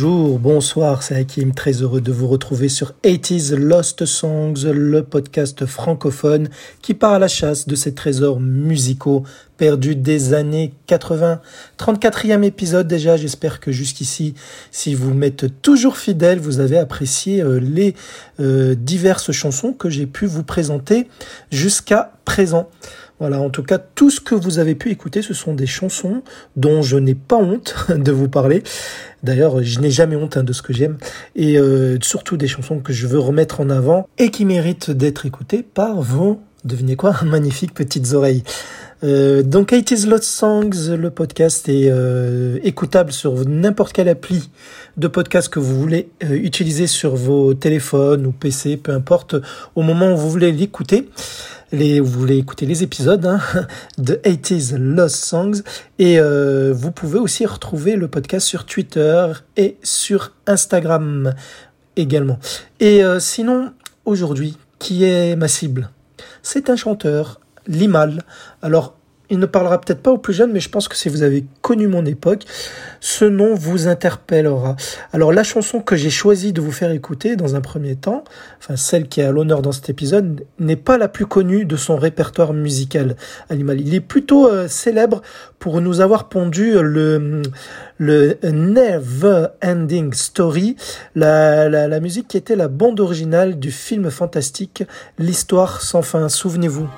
Bonjour, bonsoir, c'est Hakim, très heureux de vous retrouver sur 80s Lost Songs, le podcast francophone qui part à la chasse de ces trésors musicaux perdus des années 80. 34e épisode déjà, j'espère que jusqu'ici, si vous m'êtes toujours fidèle, vous avez apprécié euh, les euh, diverses chansons que j'ai pu vous présenter jusqu'à présent. Voilà, en tout cas, tout ce que vous avez pu écouter, ce sont des chansons dont je n'ai pas honte de vous parler. D'ailleurs, je n'ai jamais honte hein, de ce que j'aime. Et euh, surtout des chansons que je veux remettre en avant et qui méritent d'être écoutées par vos, devinez quoi, magnifiques petites oreilles. Euh, donc 80 Lost Songs, le podcast est euh, écoutable sur n'importe quelle appli de podcast que vous voulez euh, utiliser sur vos téléphones ou PC, peu importe, au moment où vous voulez l'écouter. Les, vous voulez écouter les épisodes hein, de 80s Lost Songs et vous pouvez aussi retrouver le podcast sur Twitter et sur Instagram également. Et sinon, aujourd'hui, qui est ma cible? C'est un chanteur, Limal. Alors, il ne parlera peut-être pas aux plus jeunes, mais je pense que si vous avez connu mon époque, ce nom vous interpellera. Alors la chanson que j'ai choisi de vous faire écouter dans un premier temps, enfin celle qui est à l'honneur dans cet épisode, n'est pas la plus connue de son répertoire musical animal. Il est plutôt euh, célèbre pour nous avoir pondu le, Never Ending Story, la, la musique qui était la bande originale du film fantastique L'Histoire sans fin. Souvenez-vous.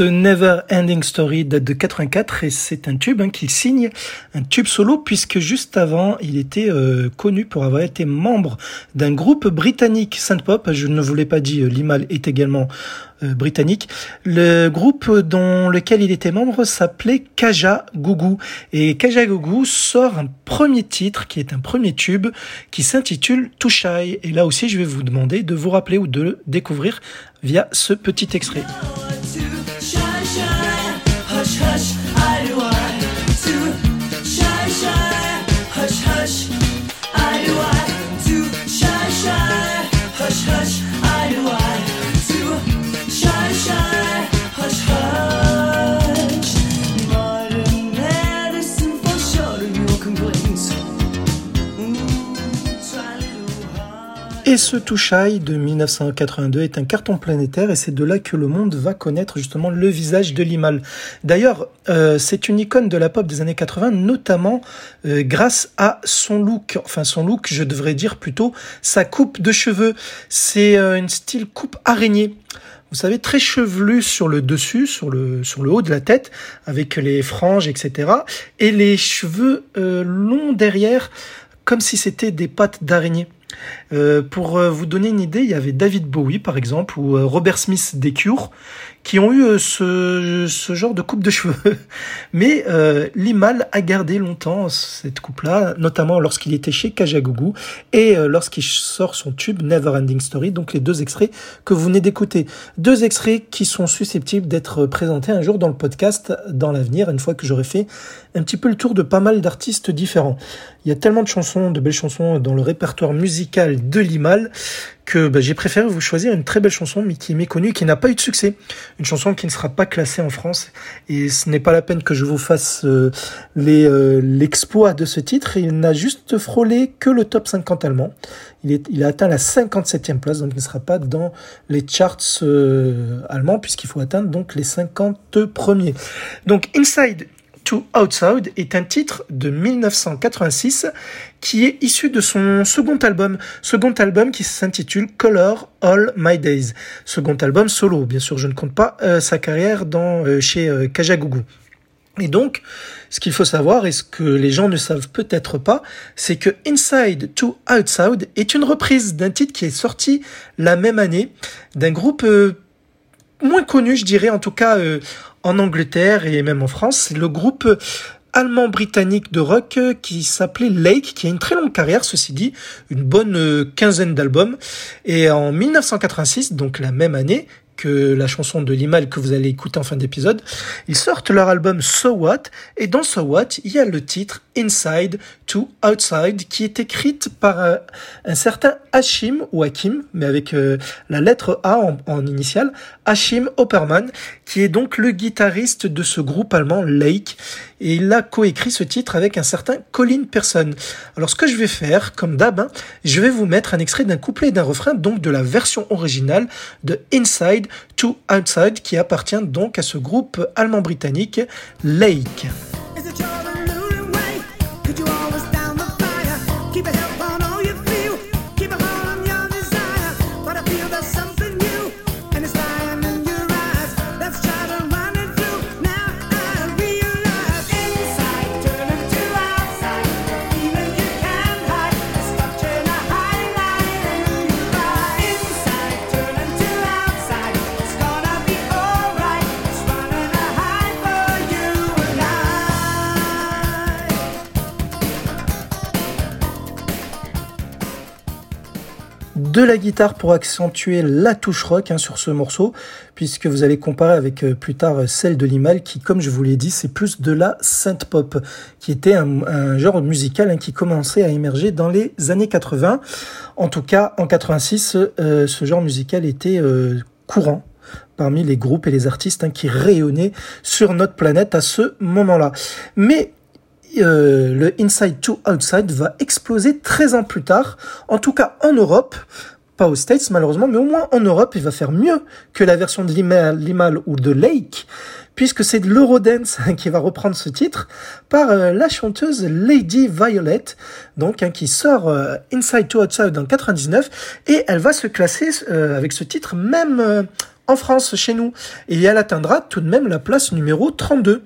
Ce Never Ending Story date de 84 et c'est un tube hein, qu'il signe, un tube solo puisque juste avant il était euh, connu pour avoir été membre d'un groupe britannique synth pop. Je ne vous l'ai pas dit, euh, Limal est également euh, britannique. Le groupe dont lequel il était membre s'appelait Kaja Gugu et Kaja Gugu sort un premier titre qui est un premier tube qui s'intitule Too Shy et là aussi je vais vous demander de vous rappeler ou de le découvrir via ce petit extrait. hush, hush. I do I to shy, shy, hush, hush. Et ce Touchaille de 1982 est un carton planétaire et c'est de là que le monde va connaître justement le visage de Limal. D'ailleurs, euh, c'est une icône de la pop des années 80, notamment euh, grâce à son look. Enfin, son look, je devrais dire plutôt sa coupe de cheveux. C'est euh, une style coupe araignée vous savez, très chevelu sur le dessus, sur le, sur le haut de la tête, avec les franges, etc. Et les cheveux longs derrière, comme si c'était des pattes d'araignée. Euh, pour euh, vous donner une idée, il y avait David Bowie par exemple ou euh, Robert Smith des Cure qui ont eu ce, ce, genre de coupe de cheveux. Mais Limal a gardé longtemps cette coupe-là, notamment lorsqu'il était chez Kajagougou et lorsqu'il sort son tube Never Ending Story, donc les deux extraits que vous venez d'écouter. Deux extraits qui sont susceptibles d'être présentés un jour dans le podcast dans l'avenir, une fois que j'aurai fait un petit peu le tour de pas mal d'artistes différents. Il y a tellement de chansons, de belles chansons dans le répertoire musical de Limal que bah, j'ai préféré vous choisir une très belle chanson mais qui est méconnue, qui n'a pas eu de succès. Une chanson qui ne sera pas classée en France et ce n'est pas la peine que je vous fasse euh, euh, l'exploit de ce titre. Il n'a juste frôlé que le top 50 allemand. Il a atteint la 57e place, donc il ne sera pas dans les charts euh, allemands puisqu'il faut atteindre donc les 50 premiers. Donc Inside to Outside est un titre de 1986 qui est issu de son second album, second album qui s'intitule Color All My Days, second album solo. Bien sûr, je ne compte pas euh, sa carrière dans euh, chez euh. Et donc, ce qu'il faut savoir et ce que les gens ne savent peut-être pas, c'est que Inside to Outside est une reprise d'un titre qui est sorti la même année d'un groupe moins connu, je dirais, en tout cas en Angleterre et même en France. Le groupe allemand-britannique de rock qui s'appelait Lake, qui a une très longue carrière, ceci dit, une bonne quinzaine d'albums. Et en 1986, donc la même année, que la chanson de Limal que vous allez écouter en fin d'épisode. Ils sortent leur album So What et dans So What, il y a le titre Inside to Outside qui est écrite par euh, un certain Hashim ou Hakim, mais avec euh, la lettre A en, initiale, Hashim Opperman, qui est donc le guitariste de ce groupe allemand Lake et il a coécrit ce titre avec un certain Colin Person. Alors ce que je vais faire, comme d'hab, hein, je vais vous mettre un extrait d'un couplet et d'un refrain, donc de la version originale de Inside to Outside, qui appartient donc à ce groupe allemand-britannique Lake. De la guitare pour accentuer la touche rock hein, sur ce morceau, puisque vous allez comparer avec euh, plus tard celle de Limal, qui, comme je vous l'ai dit, c'est plus de la synth pop, qui était un, genre musical hein, qui commençait à émerger dans les années 80. En tout cas, en 86, euh, ce genre musical était euh, courant parmi les groupes et les artistes hein, qui rayonnaient sur notre planète à ce moment-là. Mais euh, le Inside to Outside va exploser 13 ans plus tard, en tout cas en Europe, pas aux States malheureusement, mais au moins en Europe, il va faire mieux que la version de Limal, ou de Lake, puisque c'est l'Eurodance qui va reprendre ce titre par euh, la chanteuse Lady Violet, donc hein, qui sort euh, Inside to Outside en 99, et elle va se classer avec ce titre même en France, chez nous, et elle atteindra tout de même la place numéro 32.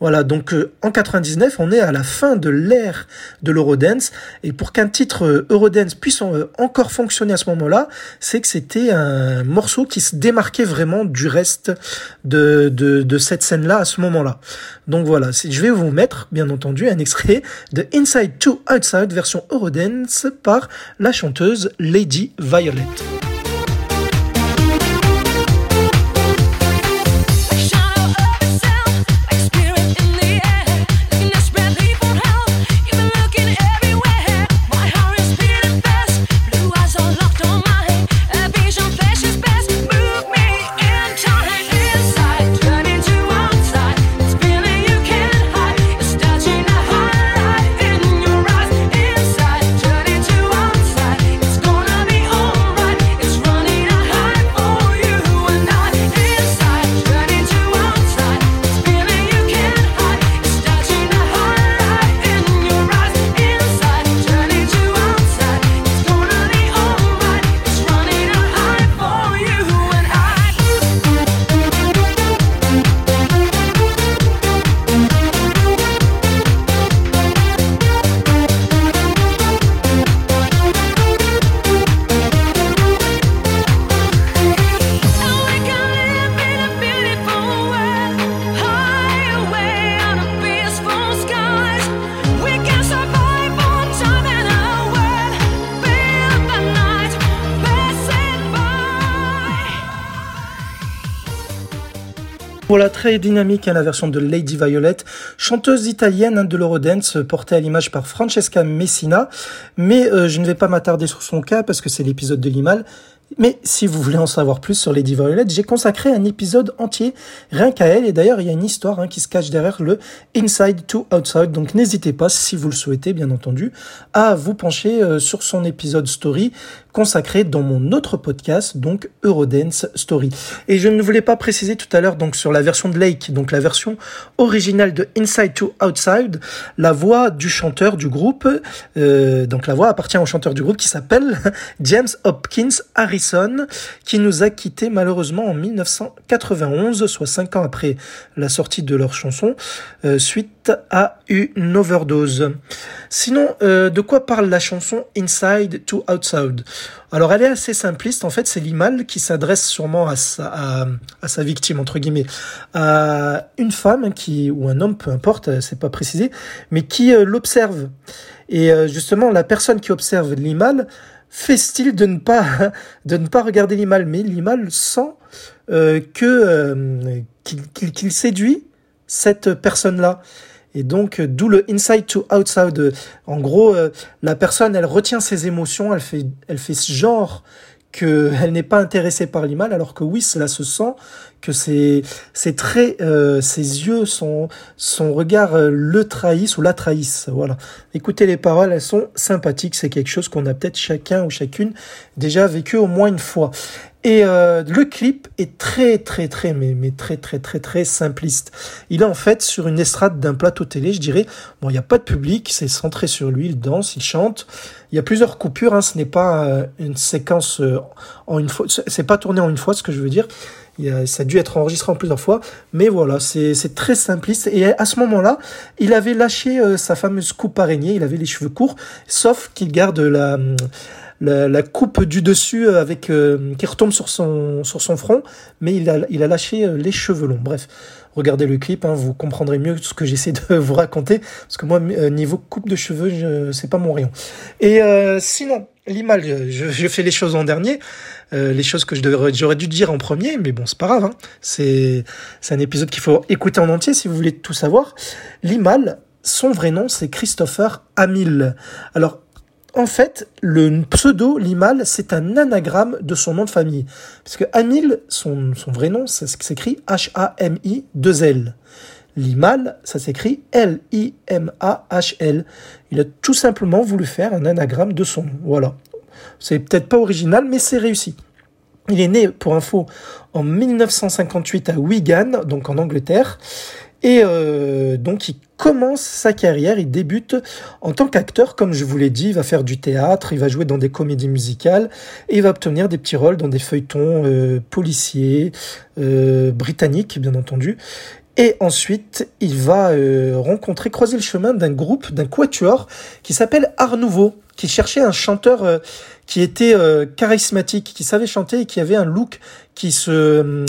Voilà, donc euh, en 99, on est à la fin de l'ère de l'Eurodance. Et pour qu'un titre euh, Eurodance puisse euh, encore fonctionner à ce moment-là, c'est que c'était un morceau qui se démarquait vraiment du reste de, de, de cette scène-là à ce moment-là. Donc voilà, je vais vous mettre, bien entendu, un extrait de Inside to Outside version Eurodance par la chanteuse Lady Violet. Très dynamique hein, la version de Lady Violet, chanteuse italienne hein, de l'Eurodance, portée à l'image par Francesca Messina. Mais euh, je ne vais pas m'attarder sur son cas parce que c'est l'épisode de Limal. Mais si vous voulez en savoir plus sur Lady Violet, j'ai consacré un épisode entier rien qu'à elle. Et d'ailleurs, il y a une histoire hein, qui se cache derrière le Inside to Outside. Donc n'hésitez pas, si vous le souhaitez, bien entendu, à vous pencher euh, sur son épisode story consacré dans mon autre podcast, donc Eurodance Story. Et je ne voulais pas préciser tout à l'heure donc sur la version de Lake, donc la version originale de Inside to Outside, la voix du chanteur du groupe, euh, donc la voix appartient au chanteur du groupe qui s'appelle James Hopkins Harrison, qui nous a quitté malheureusement en 1991, soit cinq ans après la sortie de leur chanson, euh, suite à une overdose. Sinon, euh, de quoi parle la chanson Inside to Outside? Alors elle est assez simpliste, en fait c'est Limal qui s'adresse sûrement à sa, à, sa victime, entre guillemets, à une femme qui, ou un homme, peu importe, c'est pas précisé, mais qui euh, l'observe. Et euh, justement, la personne qui observe Limal fait style de ne pas de ne pas regarder Limal, mais Limal sent euh, que euh, qu'il séduit cette personne-là. Et donc, d'où le inside to outside. En gros, la personne, elle retient ses émotions, elle fait, elle fait ce genre qu'elle n'est pas intéressée par l'image, alors que oui, cela se sent, que ses, ses traits, euh, ses yeux, son, son regard euh, le trahissent ou la trahissent. Voilà. Écoutez les paroles, elles sont sympathiques, c'est quelque chose qu'on a peut-être chacun ou chacune déjà vécu au moins une fois. Et euh, le clip est très très très mais, mais très très très très simpliste. Il est en fait sur une estrade d'un plateau télé, je dirais. Bon, il n'y a pas de public, c'est centré sur lui, il danse, il chante. Il y a plusieurs coupures, hein, ce n'est pas euh, une séquence euh, en une fois, c'est pas tourné en une fois, ce que je veux dire. Ça a dû être enregistré en plusieurs fois, mais voilà, c'est très simpliste. Et à ce moment-là, il avait lâché sa fameuse coupe araignée, il avait les cheveux courts, sauf qu'il garde la la, coupe du dessus euh, avec euh, qui retombe sur son sur son front, mais il a il a lâché euh, les cheveux longs. Bref, regardez le clip, hein, vous comprendrez mieux ce que j'essaie de vous raconter, parce que moi niveau coupe de cheveux, c'est pas mon rayon. Et sinon, Limal, je, fais les choses en dernier, les choses que j'aurais dû dire en premier, mais bon, c'est pas grave. Hein. C'est un épisode qu'il faut écouter en entier si vous voulez tout savoir. Limal, son vrai nom, c'est Christopher Amil. Alors, en fait, le pseudo Limal, c'est un anagramme de son nom de famille. Parce que Amil, son, son vrai nom, ça s'écrit H-A-M-I-2-L. Limal, ça s'écrit L-I-M-A-H-L. Il a tout simplement voulu faire un anagramme de son nom. Voilà. C'est peut-être pas original, mais c'est réussi. Il est né, pour info, en 1958 à Wigan, donc en Angleterre. Et euh, donc il commence sa carrière, il débute en tant qu'acteur, comme je vous l'ai dit, il va faire du théâtre, il va jouer dans des comédies musicales et il va obtenir des petits rôles dans des feuilletons euh, policiers, euh, britanniques bien entendu. Et ensuite, il va rencontrer, croiser le chemin d'un groupe, d'un quatuor qui s'appelle Art Nouveau, qui cherchait un chanteur qui était charismatique, qui savait chanter et qui avait un look qui se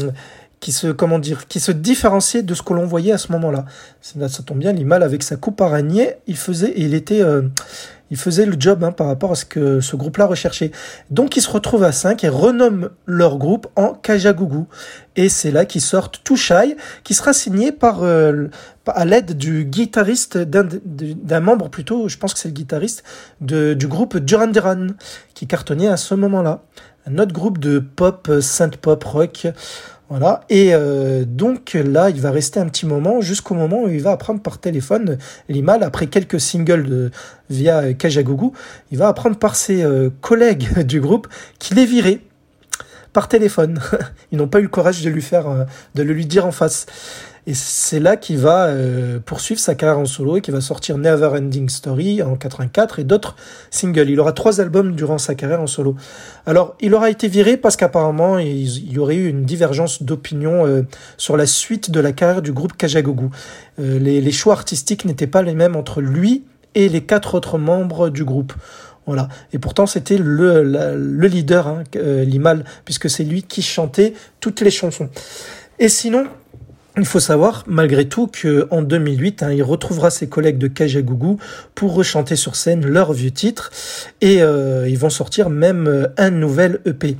qui se comment dire qui se différenciait de ce que l'on voyait à ce moment-là. Ça, ça tombe bien, Limal avec sa coupe araignée, il faisait il était euh, il faisait le job hein, par rapport à ce que ce groupe-là recherchait. Donc ils se retrouvent à 5 et renomment leur groupe en Kajagougou. Et c'est là qu'ils sortent Touchai, qui sera signé par euh, à l'aide du guitariste d'un membre plutôt, je pense que c'est le guitariste du groupe Duran Duran qui cartonnait à ce moment-là. Un autre groupe de pop, euh, synth pop rock. Voilà. Et euh, donc là, il va rester un petit moment jusqu'au moment où il va apprendre par téléphone Limal, après quelques singles de, via Kajagougou, il va apprendre par ses euh, collègues du groupe qu'il est viré par téléphone. Ils n'ont pas eu le courage de lui faire, euh, de le lui dire en face. Et c'est là qu'il va euh, poursuivre sa carrière en solo et qu'il va sortir Never Ending Story en 84 et d'autres singles. Il aura trois albums durant sa carrière en solo. Alors, il aura été viré parce qu'apparemment, il y aurait eu une divergence d'opinion euh, sur la suite de la carrière du groupe Kajagougou. Euh, les, les choix artistiques n'étaient pas les mêmes entre lui et les quatre autres membres du groupe. Voilà. Et pourtant, c'était le, le leader, hein, Limal, puisque c'est lui qui chantait toutes les chansons. Et sinon, il faut savoir, malgré tout, qu'en 2008, hein, il retrouvera ses collègues de Kajagougou pour rechanter sur scène leurs vieux titres et euh, ils vont sortir même euh, un nouvel EP.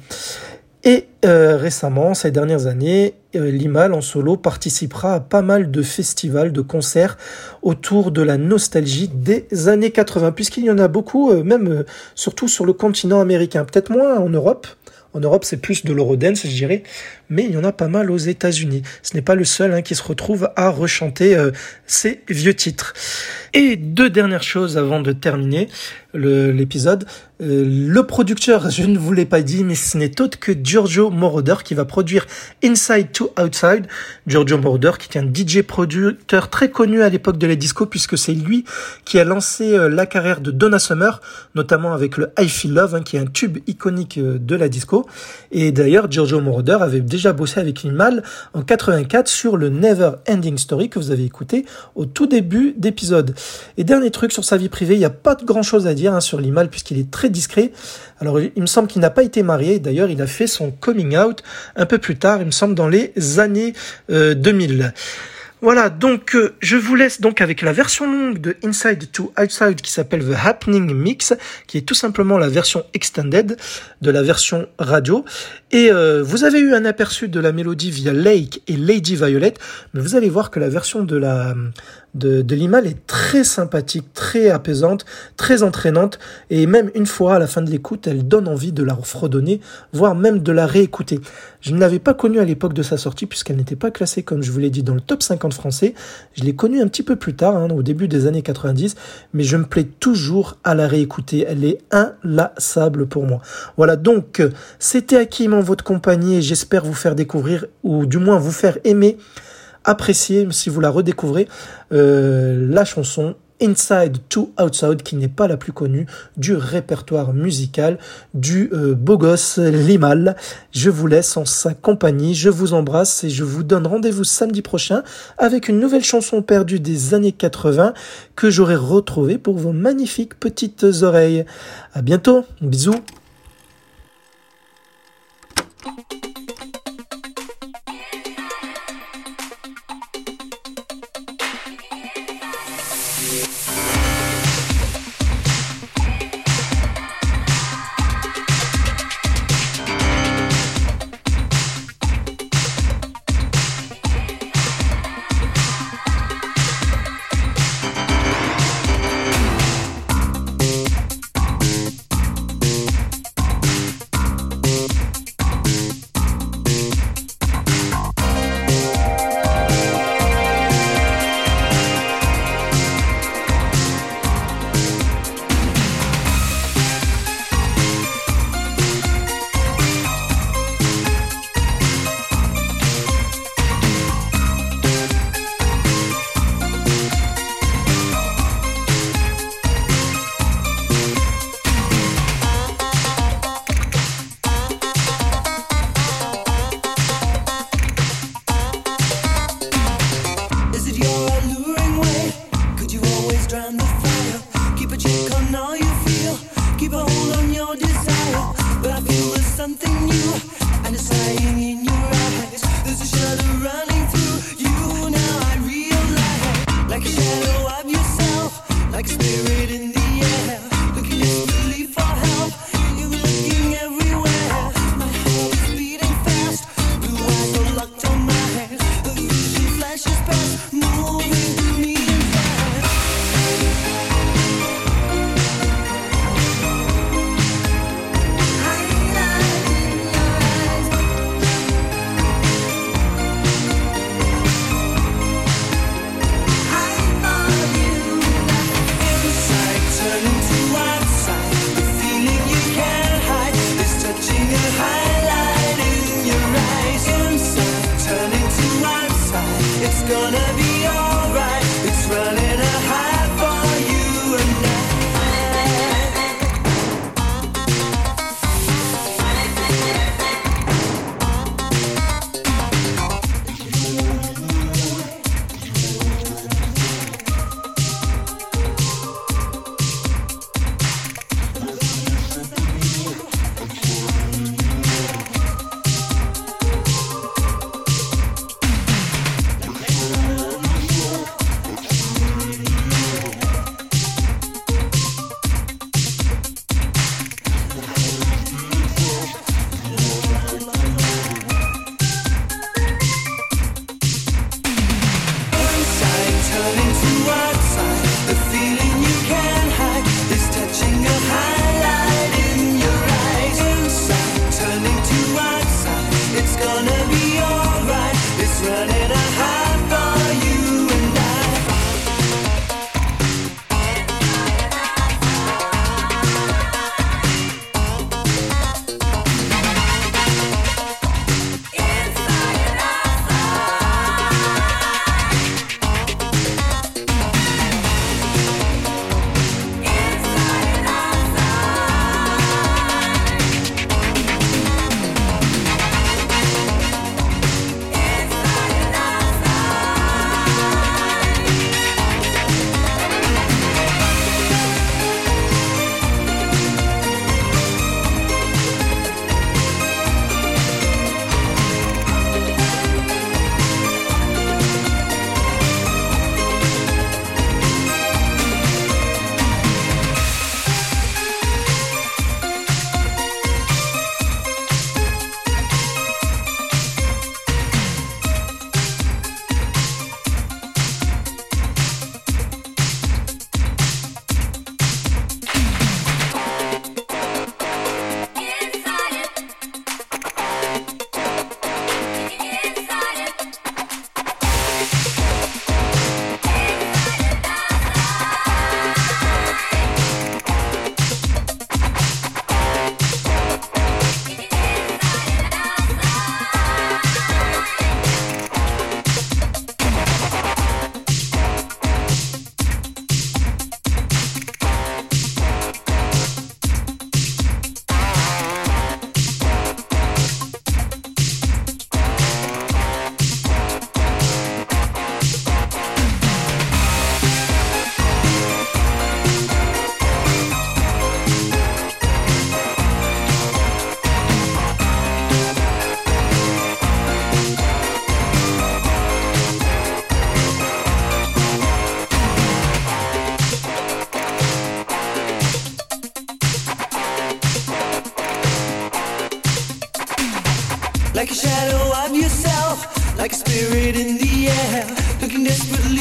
Et euh, récemment, ces dernières années, Limal en solo participera à pas mal de festivals, de concerts autour de la nostalgie des années 80, puisqu'il y en a beaucoup, même surtout sur le continent américain, peut-être moins en Europe, en Europe, c'est plus de l'eurodance, je dirais, mais il y en a pas mal aux États-Unis. Ce n'est pas le seul hein, qui se retrouve à rechanter euh, ces vieux titres. Et deux dernières choses avant de terminer l'épisode. Euh, le producteur, je ne vous l'ai pas dit, mais ce n'est autre que Giorgio Moroder qui va produire Inside to Outside. Giorgio Moroder qui est un DJ producteur très connu à l'époque de la disco puisque c'est lui qui a lancé euh, la carrière de Donna Summer, notamment avec le I Feel Love, hein, qui est un tube iconique euh, de la disco. Et d'ailleurs, Giorgio Moroder avait déjà bossé avec Limal en 84 sur le Never Ending Story que vous avez écouté au tout début d'épisode. Et dernier truc sur sa vie privée, il n'y a pas de grand chose à dire hein, sur Limal puisqu'il est très discret. Alors il me semble qu'il n'a pas été marié, d'ailleurs il a fait son coming out un peu plus tard, il me semble dans les années 2000. Euh, Voilà, donc euh, je vous laisse donc avec la version longue de Inside to Outside qui s'appelle The Happening Mix, qui est tout simplement la version extended de la version radio. Et euh, vous avez eu un aperçu de la mélodie via Lake et Lady Violet, mais vous allez voir que la version de la de, de Limal est très sympathique, très apaisante, très entraînante, et même une fois à la fin de l'écoute, elle donne envie de la fredonner, voire même de la réécouter. Je ne l'avais pas connue à l'époque de sa sortie, puisqu'elle n'était pas classée, comme je vous l'ai dit, dans le top 50 français. Je l'ai connue un petit peu plus tard, hein, au début des années 90, mais je me plais toujours à la réécouter. Elle est inlassable pour moi. Voilà, donc, c'était Hakim en votre compagnie, et j'espère vous faire découvrir, ou du moins vous faire aimer apprécier, si vous la redécouvrez, euh, la chanson Inside to Outside, qui n'est pas la plus connue du répertoire musical du euh, beau gosse Limal. Je vous laisse en sa compagnie, je vous embrasse et je vous donne rendez-vous samedi prochain avec une nouvelle chanson perdue des années 80 que j'aurai retrouvée pour vos magnifiques petites oreilles. À bientôt, bisous.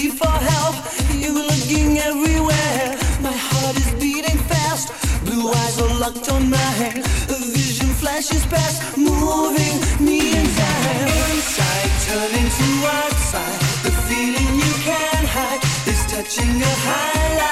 For help. You're looking everywhere. My heart is beating fast, blue eyes are locked on mine. A vision flashes past, moving me inside. Inside, turning to outside. The feeling you can't hide is touching a highlight